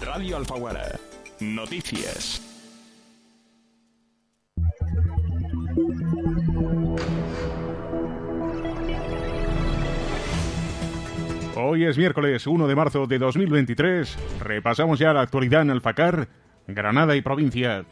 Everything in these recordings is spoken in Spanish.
Radio Alfaguara. Noticias. Hoy es miércoles 1 de marzo de 2023. Repasamos ya la actualidad en Alfacar, Granada y provincia.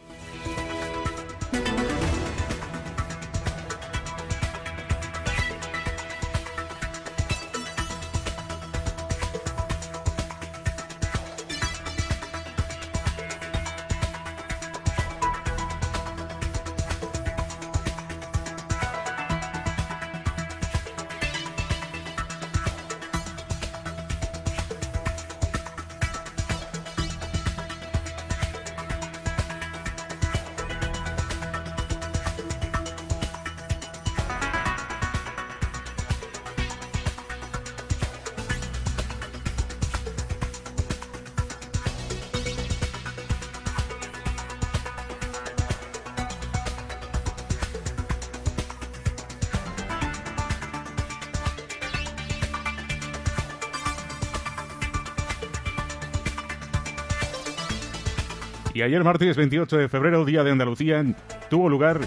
Y ayer martes 28 de febrero, Día de Andalucía, tuvo lugar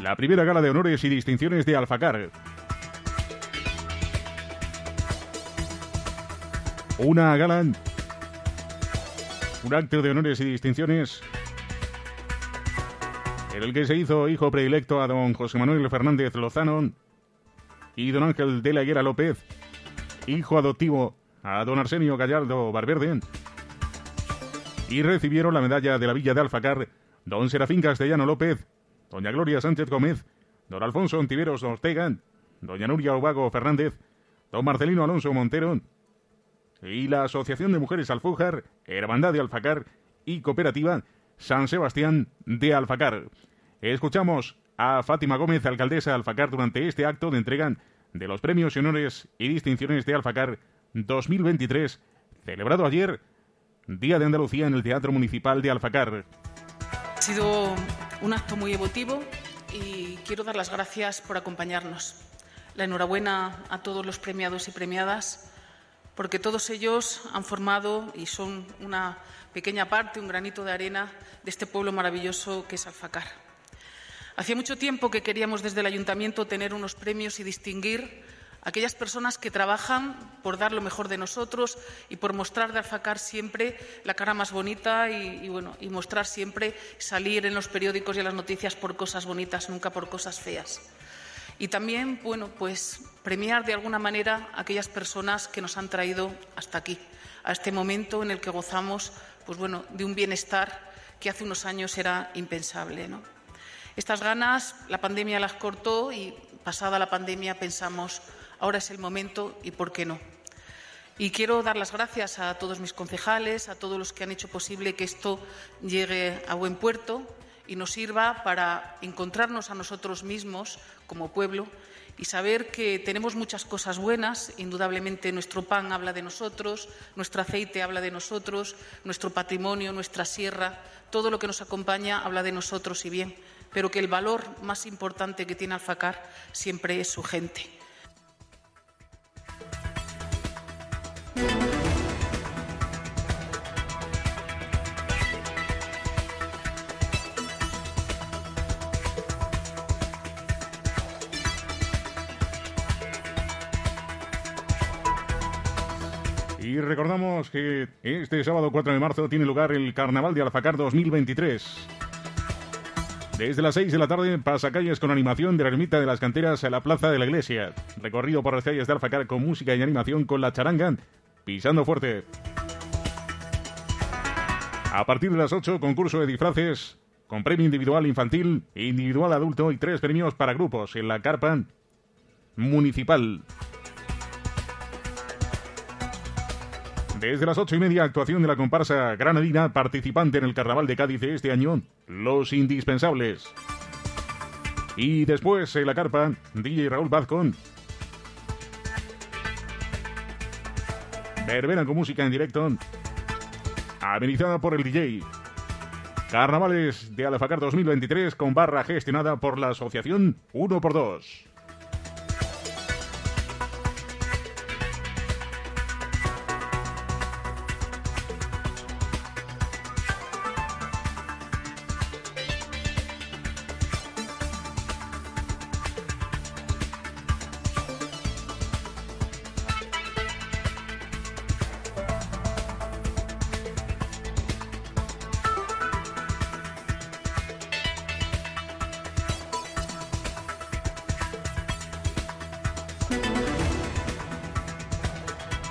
la primera gala de honores y distinciones de Alfacar. Una gala, un acto de honores y distinciones en el que se hizo hijo predilecto a don José Manuel Fernández Lozano y don Ángel de la Higuera López, hijo adoptivo a don Arsenio Gallardo Barberde y recibieron la medalla de la Villa de Alfacar don Serafín Castellano López, doña Gloria Sánchez Gómez, don Alfonso Ontiveros Ortega, doña Nuria Ovago Fernández, don Marcelino Alonso Montero y la Asociación de Mujeres Alfújar, Hermandad de Alfacar y Cooperativa San Sebastián de Alfacar. Escuchamos a Fátima Gómez, alcaldesa de Alfacar, durante este acto de entrega de los premios y honores y distinciones de Alfacar 2023, celebrado ayer Día de Andalucía en el Teatro Municipal de Alfacar. Ha sido un acto muy emotivo y quiero dar las gracias por acompañarnos. La enhorabuena a todos los premiados y premiadas, porque todos ellos han formado y son una pequeña parte, un granito de arena de este pueblo maravilloso que es Alfacar. Hacía mucho tiempo que queríamos desde el ayuntamiento tener unos premios y distinguir aquellas personas que trabajan por dar lo mejor de nosotros y por mostrar de Alfacar siempre la cara más bonita y, bueno, y mostrar siempre salir en los periódicos y en las noticias por cosas bonitas, nunca por cosas feas. Y también, bueno, pues premiar de alguna manera a aquellas personas que nos han traído hasta aquí, a este momento en el que gozamos, pues bueno, de un bienestar que hace unos años era impensable, ¿no? Estas ganas la pandemia las cortó y pasada la pandemia pensamos ahora es el momento y por qué no. Y quiero dar las gracias a todos mis concejales, a todos los que han hecho posible que esto llegue a buen puerto y nos sirva para encontrarnos a nosotros mismos como pueblo y saber que tenemos muchas cosas buenas. Indudablemente nuestro pan habla de nosotros, nuestro aceite habla de nosotros, nuestro patrimonio, nuestra sierra, todo lo que nos acompaña habla de nosotros y bien, pero que el valor más importante que tiene Alfacar siempre es su gente. Y recordamos que este sábado 4 de marzo tiene lugar el Carnaval de Alfacar 2023. Desde las 6 de la tarde, pasacalles con animación de la ermita de las canteras a la plaza de la iglesia. Recorrido por las calles de Alfacar con música y animación con la charanga pisando fuerte. A partir de las 8, concurso de disfraces con premio individual infantil, individual adulto y tres premios para grupos en la carpa municipal. Desde las ocho y media, actuación de la comparsa granadina participante en el Carnaval de Cádiz de este año, Los Indispensables. Y después en la carpa, DJ Raúl Vazcon. Verbena con música en directo, amenizada por el DJ. Carnavales de Alfacar 2023 con barra gestionada por la asociación 1x2.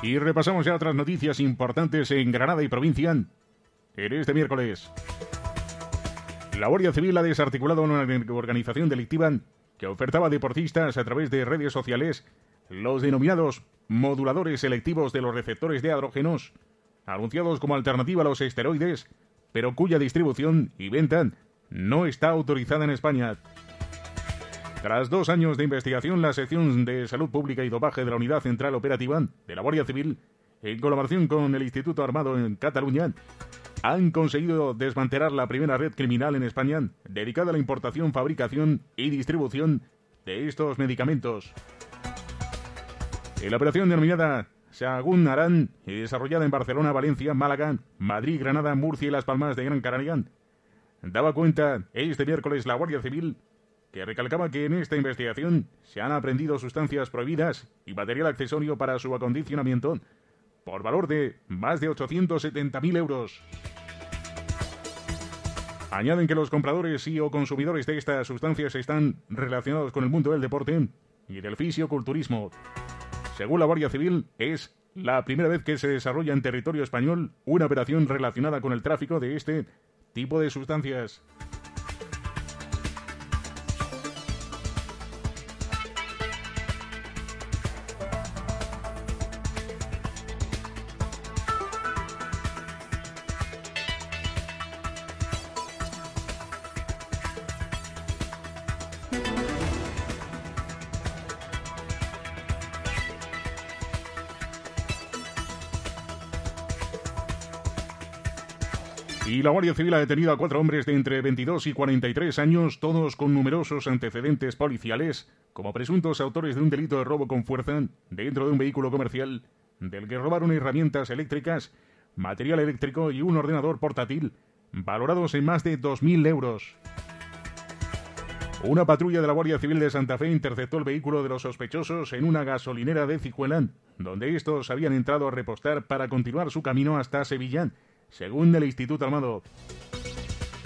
Y repasamos ya otras noticias importantes en Granada y provincia en este miércoles. La Guardia Civil ha desarticulado una organización delictiva que ofertaba a deportistas a través de redes sociales los denominados moduladores selectivos de los receptores de hidrógenos, anunciados como alternativa a los esteroides, pero cuya distribución y venta no está autorizada en España. Tras dos años de investigación, la sección de Salud Pública y Dopaje de la Unidad Central Operativa de la Guardia Civil, en colaboración con el Instituto Armado en Cataluña, han conseguido desmantelar la primera red criminal en España dedicada a la importación, fabricación y distribución de estos medicamentos. En la operación denominada Sagún Arán y desarrollada en Barcelona, Valencia, Málaga, Madrid, Granada, Murcia y Las Palmas de Gran Canaria, daba cuenta este miércoles la Guardia Civil que recalcaba que en esta investigación se han aprendido sustancias prohibidas y material accesorio para su acondicionamiento por valor de más de 870.000 euros. Añaden que los compradores y o consumidores de estas sustancias están relacionados con el mundo del deporte y del fisioculturismo. Según la Guardia Civil, es la primera vez que se desarrolla en territorio español una operación relacionada con el tráfico de este tipo de sustancias. Y la Guardia Civil ha detenido a cuatro hombres de entre 22 y 43 años, todos con numerosos antecedentes policiales, como presuntos autores de un delito de robo con fuerza dentro de un vehículo comercial, del que robaron herramientas eléctricas, material eléctrico y un ordenador portátil, valorados en más de 2.000 euros. Una patrulla de la Guardia Civil de Santa Fe interceptó el vehículo de los sospechosos en una gasolinera de Cijuelán, donde estos habían entrado a repostar para continuar su camino hasta Sevillán, según el Instituto Armado.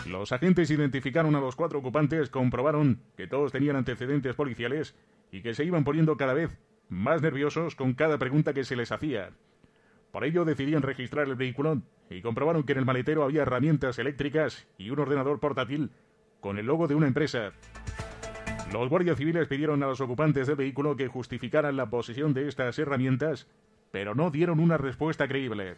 Los agentes identificaron a los cuatro ocupantes, comprobaron que todos tenían antecedentes policiales y que se iban poniendo cada vez más nerviosos con cada pregunta que se les hacía. Por ello decidían registrar el vehículo y comprobaron que en el maletero había herramientas eléctricas y un ordenador portátil con el logo de una empresa. Los guardias civiles pidieron a los ocupantes del vehículo que justificaran la posesión de estas herramientas, pero no dieron una respuesta creíble.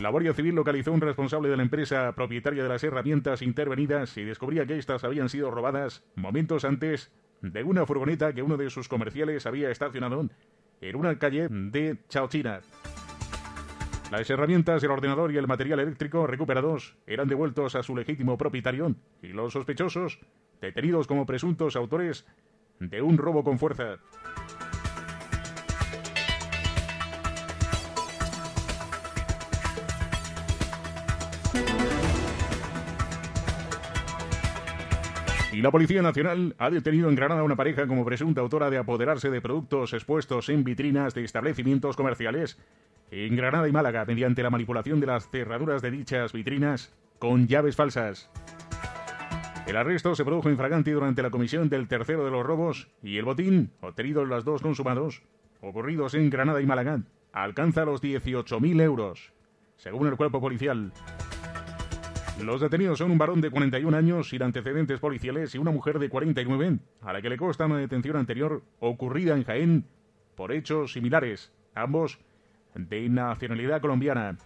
La Guardia Civil localizó un responsable de la empresa propietaria de las herramientas intervenidas y descubría que éstas habían sido robadas momentos antes de una furgoneta que uno de sus comerciales había estacionado en una calle de Chaochina. Las herramientas, el ordenador y el material eléctrico recuperados eran devueltos a su legítimo propietario y los sospechosos detenidos como presuntos autores de un robo con fuerza. La Policía Nacional ha detenido en Granada a una pareja como presunta autora de apoderarse de productos expuestos en vitrinas de establecimientos comerciales en Granada y Málaga mediante la manipulación de las cerraduras de dichas vitrinas con llaves falsas. El arresto se produjo en Fragante durante la comisión del tercero de los robos y el botín, obtenido en los dos consumados, ocurridos en Granada y Málaga, alcanza los 18.000 euros, según el cuerpo policial. Los detenidos son un varón de 41 años sin antecedentes policiales y una mujer de 49, a la que le consta una detención anterior ocurrida en Jaén por hechos similares, ambos de nacionalidad colombiana.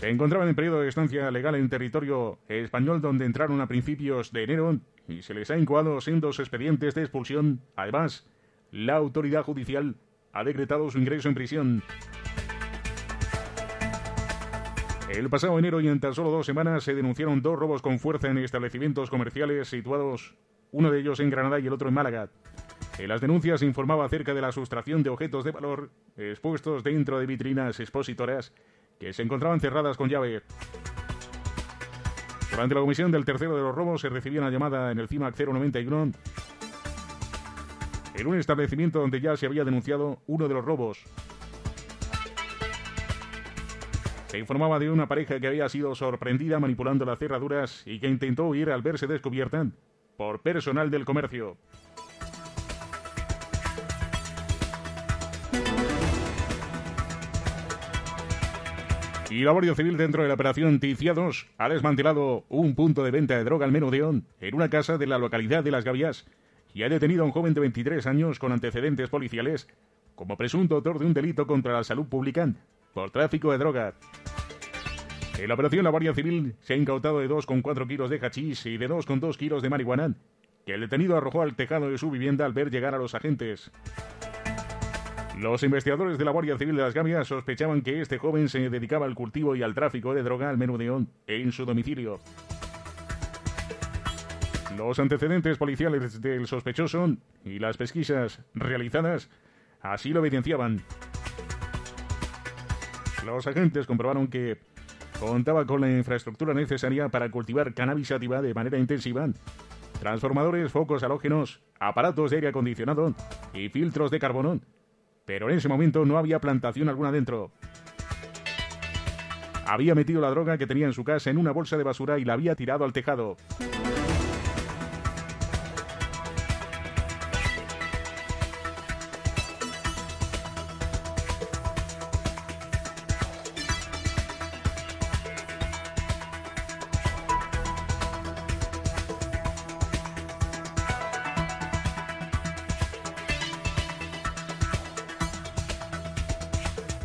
Se encontraban en periodo de estancia legal en territorio español donde entraron a principios de enero y se les ha incoado sendos expedientes de expulsión. Además, la autoridad judicial ha decretado su ingreso en prisión. El pasado enero y en tan solo dos semanas se denunciaron dos robos con fuerza en establecimientos comerciales situados, uno de ellos en Granada y el otro en Málaga. En las denuncias se informaba acerca de la sustracción de objetos de valor expuestos dentro de vitrinas expositoras que se encontraban cerradas con llave. Durante la comisión del tercero de los robos se recibió una llamada en el CIMAC 091 en un establecimiento donde ya se había denunciado uno de los robos. Informaba de una pareja que había sido sorprendida manipulando las cerraduras y que intentó huir al verse descubierta por personal del comercio. Y la Guardia Civil dentro de la operación Ticiados ha desmantelado un punto de venta de droga al menudeón en una casa de la localidad de Las Gavias y ha detenido a un joven de 23 años con antecedentes policiales como presunto autor de un delito contra la salud pública por tráfico de droga. En la operación, la Guardia Civil se ha incautado de 2,4 kilos de hachís y de 2,2 kilos de marihuana, que el detenido arrojó al tejado de su vivienda al ver llegar a los agentes. Los investigadores de la Guardia Civil de las Gavias sospechaban que este joven se dedicaba al cultivo y al tráfico de droga al menudeón en su domicilio. Los antecedentes policiales del sospechoso y las pesquisas realizadas así lo evidenciaban. Los agentes comprobaron que contaba con la infraestructura necesaria para cultivar cannabis sativa de manera intensiva, transformadores, focos halógenos, aparatos de aire acondicionado y filtros de carbono. Pero en ese momento no había plantación alguna dentro. Había metido la droga que tenía en su casa en una bolsa de basura y la había tirado al tejado.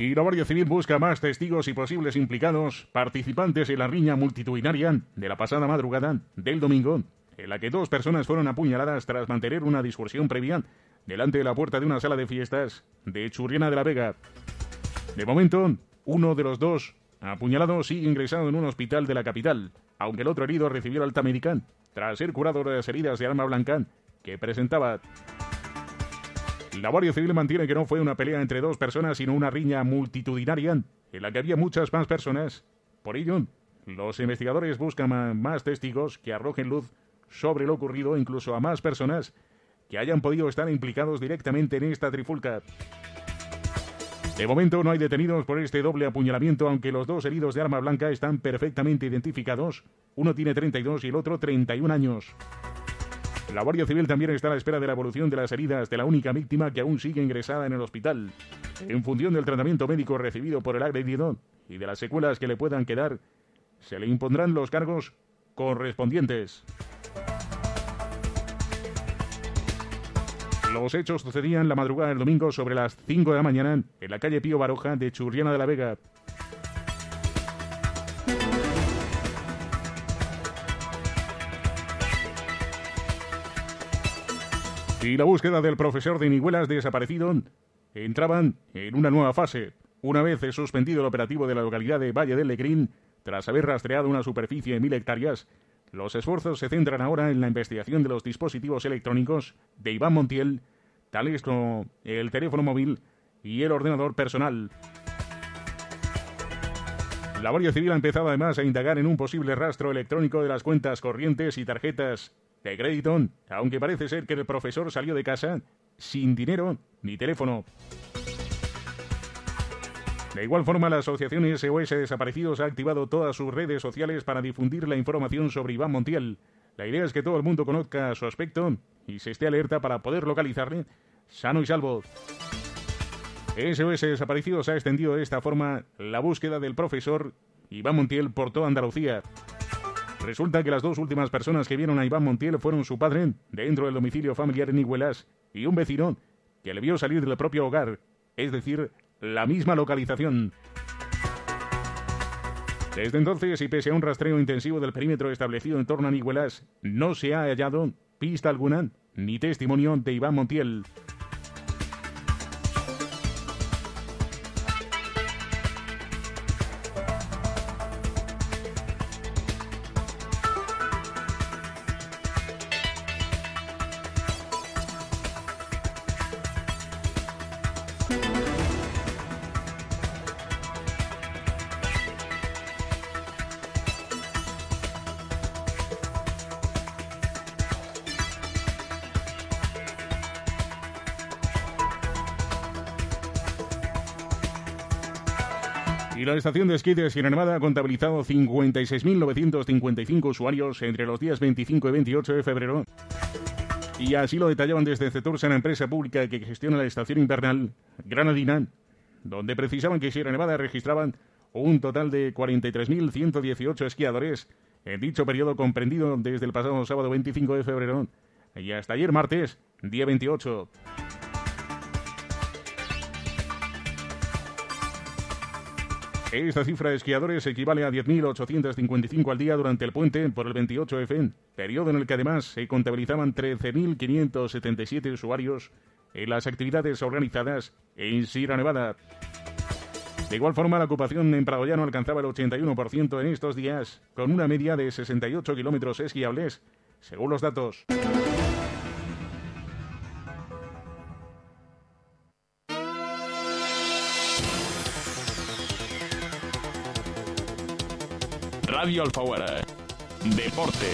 Y la Guardia Civil busca más testigos y posibles implicados, participantes en la riña multitudinaria de la pasada madrugada del domingo, en la que dos personas fueron apuñaladas tras mantener una discusión previa delante de la puerta de una sala de fiestas de Churriana de la Vega. De momento, uno de los dos apuñalados sigue ingresado en un hospital de la capital, aunque el otro herido recibió alta médica tras ser curado de las heridas de arma blanca que presentaba. La Guardia Civil mantiene que no fue una pelea entre dos personas, sino una riña multitudinaria en la que había muchas más personas. Por ello, los investigadores buscan más testigos que arrojen luz sobre lo ocurrido, incluso a más personas que hayan podido estar implicados directamente en esta trifulca. De momento no hay detenidos por este doble apuñalamiento, aunque los dos heridos de arma blanca están perfectamente identificados. Uno tiene 32 y el otro 31 años. La Guardia Civil también está a la espera de la evolución de las heridas de la única víctima que aún sigue ingresada en el hospital. En función del tratamiento médico recibido por el agredido y de las secuelas que le puedan quedar, se le impondrán los cargos correspondientes. Los hechos sucedían la madrugada del domingo sobre las 5 de la mañana en la calle Pío Baroja de Churriana de la Vega. Y la búsqueda del profesor de Nihuelas desaparecido entraban en una nueva fase. Una vez suspendido el operativo de la localidad de Valle del Legrín, tras haber rastreado una superficie de mil hectáreas, los esfuerzos se centran ahora en la investigación de los dispositivos electrónicos de Iván Montiel, tales como el teléfono móvil y el ordenador personal. La Guardia Civil ha empezado además a indagar en un posible rastro electrónico de las cuentas corrientes y tarjetas de crédito, aunque parece ser que el profesor salió de casa sin dinero ni teléfono. De igual forma, la asociación SOS Desaparecidos ha activado todas sus redes sociales para difundir la información sobre Iván Montiel. La idea es que todo el mundo conozca su aspecto y se esté alerta para poder localizarle sano y salvo. SOS Desaparecidos ha extendido de esta forma la búsqueda del profesor Iván Montiel por toda Andalucía. Resulta que las dos últimas personas que vieron a Iván Montiel fueron su padre, dentro del domicilio familiar en Iguelas, y un vecino que le vio salir del propio hogar, es decir, la misma localización. Desde entonces, y pese a un rastreo intensivo del perímetro establecido en torno a Iguelas, no se ha hallado pista alguna ni testimonio de Iván Montiel. Y la estación de esquí de Sierra Nevada ha contabilizado 56.955 usuarios entre los días 25 y 28 de febrero. Y así lo detallaban desde Cetursa, la empresa pública que gestiona la estación invernal Granadina, donde precisaban que Sierra Nevada registraban un total de 43.118 esquiadores en dicho periodo comprendido desde el pasado sábado 25 de febrero y hasta ayer martes, día 28. Esta cifra de esquiadores equivale a 10.855 al día durante el puente por el 28F, periodo en el que además se contabilizaban 13.577 usuarios en las actividades organizadas en Sierra Nevada. De igual forma, la ocupación en Pradoyano alcanzaba el 81% en estos días, con una media de 68 kilómetros esquiables, según los datos. Radio Alfaguara. Deporte.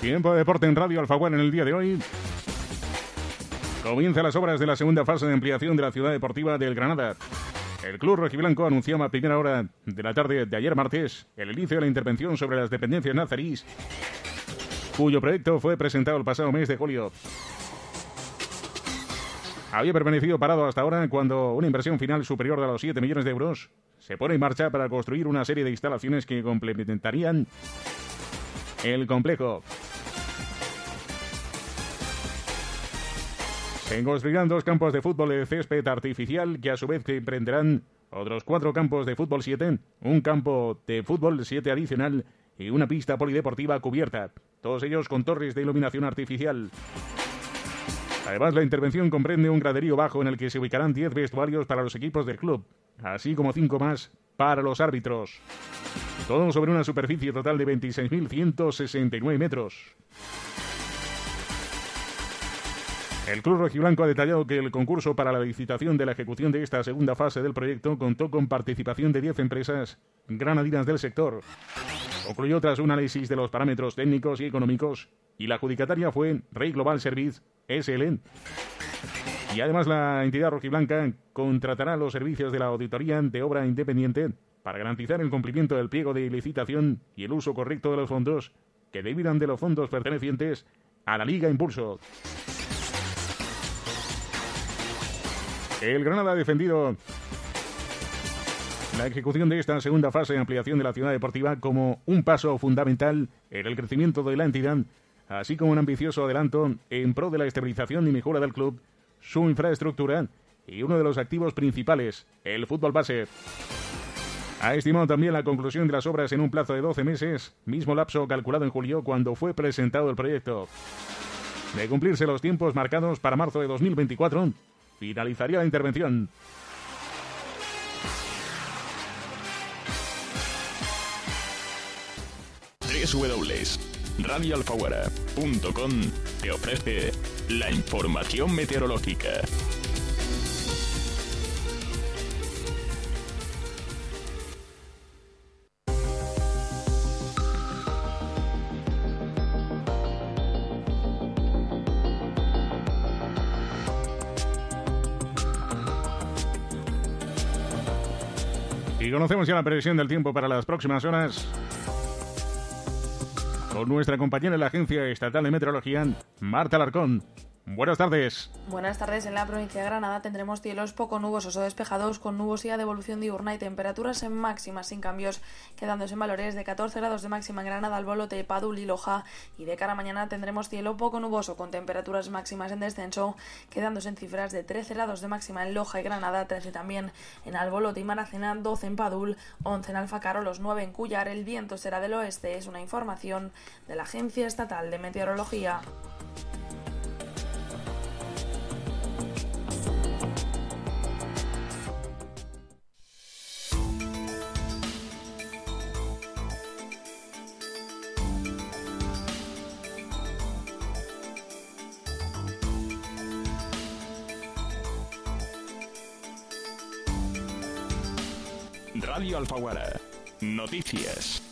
Tiempo de deporte en Radio Alfaguara en el día de hoy. Comienza las obras de la segunda fase de ampliación de la ciudad deportiva del Granada. El club rojiblanco anunció a primera hora de la tarde de ayer martes el inicio de la intervención sobre las dependencias nazarís, cuyo proyecto fue presentado el pasado mes de julio. Había permanecido parado hasta ahora cuando una inversión final superior a los 7 millones de euros se pone en marcha para construir una serie de instalaciones que complementarían el complejo. Construirán dos campos de fútbol de césped artificial que a su vez emprenderán otros cuatro campos de fútbol 7, un campo de fútbol 7 adicional y una pista polideportiva cubierta, todos ellos con torres de iluminación artificial. Además, la intervención comprende un graderío bajo en el que se ubicarán 10 vestuarios para los equipos del club, así como 5 más para los árbitros. Todo sobre una superficie total de 26.169 metros. El Club Rojiblanco ha detallado que el concurso para la licitación de la ejecución de esta segunda fase del proyecto contó con participación de 10 empresas granadinas del sector. Concluyó tras un análisis de los parámetros técnicos y económicos y la adjudicataria fue Rey Global Service SL. Y además la entidad rojiblanca contratará los servicios de la auditoría de obra independiente para garantizar el cumplimiento del pliego de licitación y el uso correcto de los fondos que debidan de los fondos pertenecientes a la Liga Impulso. El Granada ha defendido la ejecución de esta segunda fase de ampliación de la ciudad deportiva como un paso fundamental en el crecimiento de la entidad, así como un ambicioso adelanto en pro de la estabilización y mejora del club, su infraestructura y uno de los activos principales, el fútbol base. Ha estimado también la conclusión de las obras en un plazo de 12 meses, mismo lapso calculado en julio cuando fue presentado el proyecto. De cumplirse los tiempos marcados para marzo de 2024, finalizaría la intervención. radioalfaguara.com te ofrece la información meteorológica. Conocemos ya la previsión del tiempo para las próximas horas con nuestra compañera en la Agencia Estatal de Meteorología, Marta Larcón. Buenas tardes. Buenas tardes. En la provincia de Granada tendremos cielos poco nubosos o despejados con nubosidad de evolución diurna y temperaturas en máximas sin cambios, quedándose en valores de 14 grados de máxima en Granada, Albolote, Padul y Loja. Y de cara a mañana tendremos cielo poco nuboso con temperaturas máximas en descenso, quedándose en cifras de 13 grados de máxima en Loja y Granada, 13 también en Albolote y Maracena, 12 en Padul, 11 en Alfacaro, los 9 en Cuyar. El viento será del oeste. Es una información de la Agencia Estatal de Meteorología. Alfaguara. Noticias.